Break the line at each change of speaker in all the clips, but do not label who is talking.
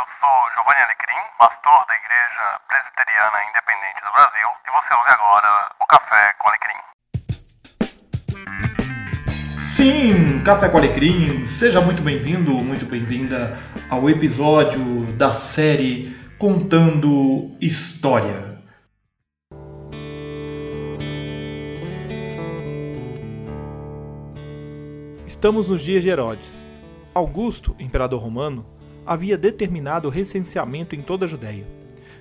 eu sou Giovanni Alecrim, pastor da Igreja Presbiteriana Independente do Brasil, e você ouve agora o Café com Alecrim.
Sim, Café com Alecrim, seja muito bem-vindo, muito bem-vinda ao episódio da série Contando História. Estamos nos dias de Herodes. Augusto, imperador romano, havia determinado o recenseamento em toda a Judéia.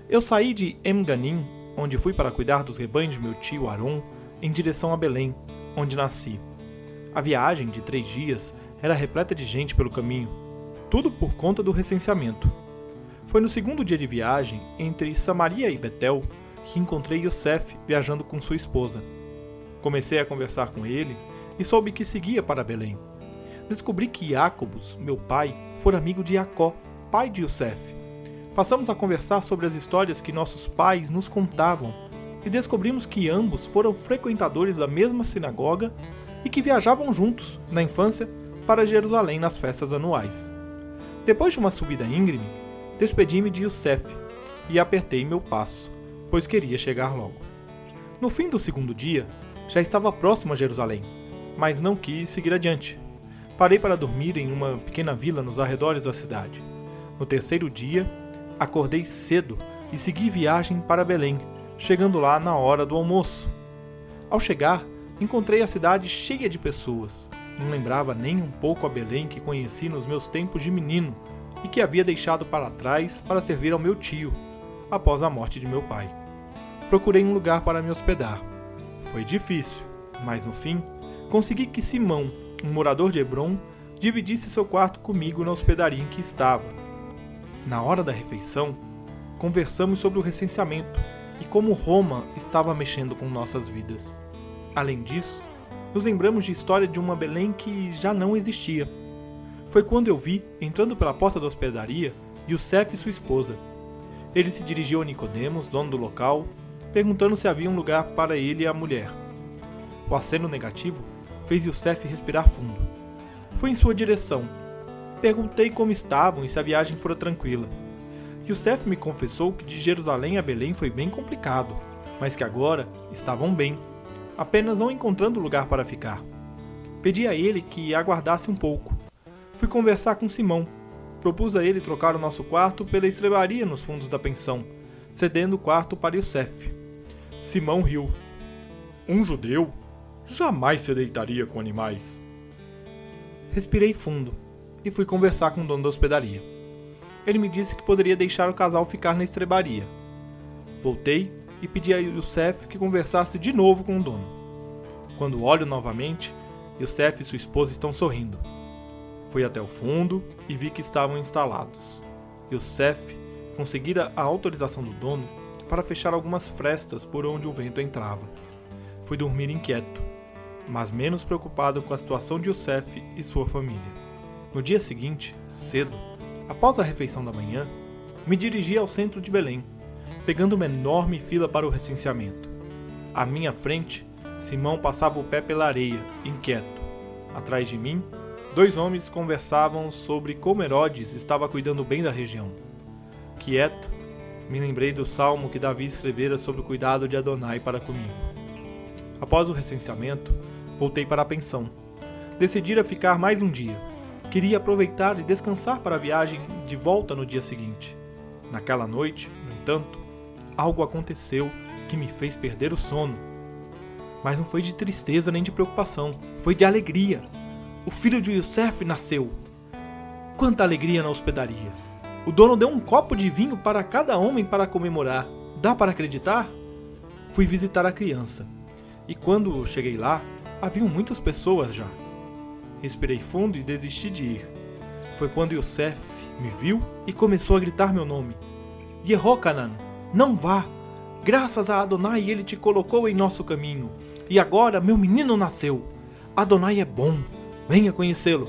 Eu saí de Emganim, onde fui para cuidar dos rebanhos de meu tio Aron, em direção a Belém, onde nasci. A viagem de três dias era repleta de gente pelo caminho, tudo por conta do recenseamento. Foi no segundo dia de viagem, entre Samaria e Betel, que encontrei Yosef viajando com sua esposa. Comecei a conversar com ele e soube que seguia para Belém. Descobri que Jacobus, meu pai, fora amigo de Jacó, pai de Yosef. Passamos a conversar sobre as histórias que nossos pais nos contavam e descobrimos que ambos foram frequentadores da mesma sinagoga e que viajavam juntos, na infância, para Jerusalém nas festas anuais. Depois de uma subida íngreme, despedi-me de Yosef e apertei meu passo, pois queria chegar logo. No fim do segundo dia, já estava próximo a Jerusalém, mas não quis seguir adiante parei para dormir em uma pequena vila nos arredores da cidade. No terceiro dia, acordei cedo e segui viagem para Belém, chegando lá na hora do almoço. Ao chegar, encontrei a cidade cheia de pessoas. Não lembrava nem um pouco a Belém que conheci nos meus tempos de menino e que havia deixado para trás para servir ao meu tio, após a morte de meu pai. Procurei um lugar para me hospedar. Foi difícil, mas no fim, consegui que Simão, um morador de Hebron, dividisse seu quarto comigo na hospedaria em que estava. Na hora da refeição, conversamos sobre o recenseamento e como Roma estava mexendo com nossas vidas. Além disso, nos lembramos de história de uma Belém que já não existia. Foi quando eu vi, entrando pela porta da hospedaria, Youssef e sua esposa. Ele se dirigiu a Nicodemos, dono do local, perguntando se havia um lugar para ele e a mulher. O aceno negativo fez Youssef respirar fundo. Fui em sua direção. Perguntei como estavam e se a viagem fora tranquila. Youssef me confessou que de Jerusalém a Belém foi bem complicado, mas que agora estavam bem, apenas não encontrando lugar para ficar. Pedi a ele que aguardasse um pouco. Fui conversar com Simão. Propus a ele trocar o nosso quarto pela estrebaria nos fundos da pensão, cedendo o quarto para Youssef. Simão riu. Um judeu Jamais se deitaria com animais. Respirei fundo e fui conversar com o dono da hospedaria. Ele me disse que poderia deixar o casal ficar na estrebaria. Voltei e pedi a Youssef que conversasse de novo com o dono. Quando olho novamente, Youssef e sua esposa estão sorrindo. Fui até o fundo e vi que estavam instalados. Youssef conseguira a autorização do dono para fechar algumas frestas por onde o vento entrava. Fui dormir inquieto mas menos preocupado com a situação de Youssef e sua família. No dia seguinte, cedo, após a refeição da manhã, me dirigi ao centro de Belém, pegando uma enorme fila para o recenseamento. À minha frente, Simão passava o pé pela areia, inquieto. Atrás de mim, dois homens conversavam sobre como Herodes estava cuidando bem da região. Quieto, me lembrei do salmo que Davi escrevera sobre o cuidado de Adonai para comigo. Após o recenseamento, voltei para a pensão. Decidira ficar mais um dia. Queria aproveitar e descansar para a viagem de volta no dia seguinte. Naquela noite, no entanto, algo aconteceu que me fez perder o sono. Mas não foi de tristeza nem de preocupação, foi de alegria. O filho de Youssef nasceu. Quanta alegria na hospedaria! O dono deu um copo de vinho para cada homem para comemorar. Dá para acreditar? Fui visitar a criança. E quando cheguei lá, Haviam muitas pessoas já. Respirei fundo e desisti de ir. Foi quando Yosef me viu e começou a gritar meu nome. Yehokanan, não vá! Graças a Adonai ele te colocou em nosso caminho. E agora meu menino nasceu. Adonai é bom. Venha conhecê-lo.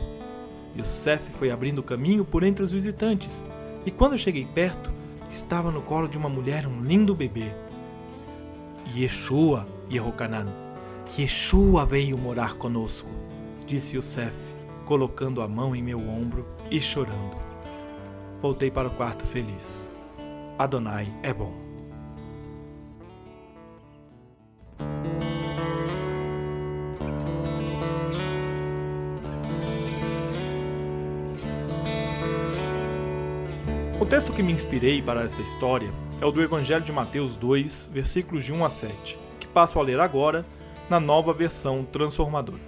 Yosef foi abrindo caminho por entre os visitantes. E quando cheguei perto, estava no colo de uma mulher um lindo bebê. Yeshua, Yehokanan Yeshua veio morar conosco, disse Yosef, colocando a mão em meu ombro e chorando. voltei para o quarto feliz. Adonai é bom. O texto que me inspirei para essa história é o do Evangelho de Mateus 2, versículos de 1 a 7, que passo a ler agora na nova versão transformadora.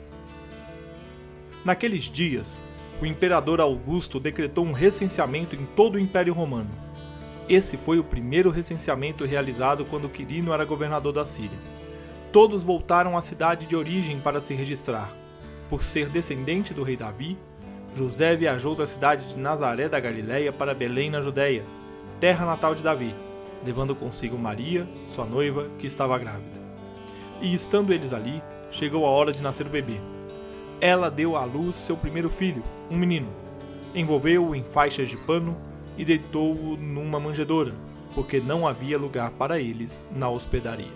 Naqueles dias, o imperador Augusto decretou um recenseamento em todo o Império Romano. Esse foi o primeiro recenseamento realizado quando Quirino era governador da Síria. Todos voltaram à cidade de origem para se registrar. Por ser descendente do rei Davi, José viajou da cidade de Nazaré da Galiléia para Belém, na Judéia, terra natal de Davi, levando consigo Maria, sua noiva, que estava grávida. E estando eles ali, chegou a hora de nascer o bebê. Ela deu à luz seu primeiro filho, um menino. Envolveu-o em faixas de pano e deitou-o numa manjedoura, porque não havia lugar para eles na hospedaria.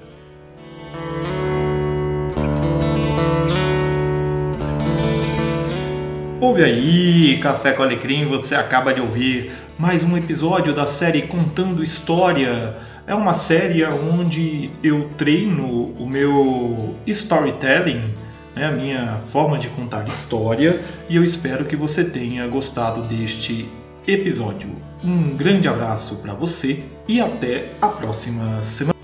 Ouve aí, Café com Alecrim, você acaba de ouvir mais um episódio da série Contando História. É uma série onde eu treino o meu storytelling, né, a minha forma de contar história, e eu espero que você tenha gostado deste episódio. Um grande abraço para você e até a próxima semana.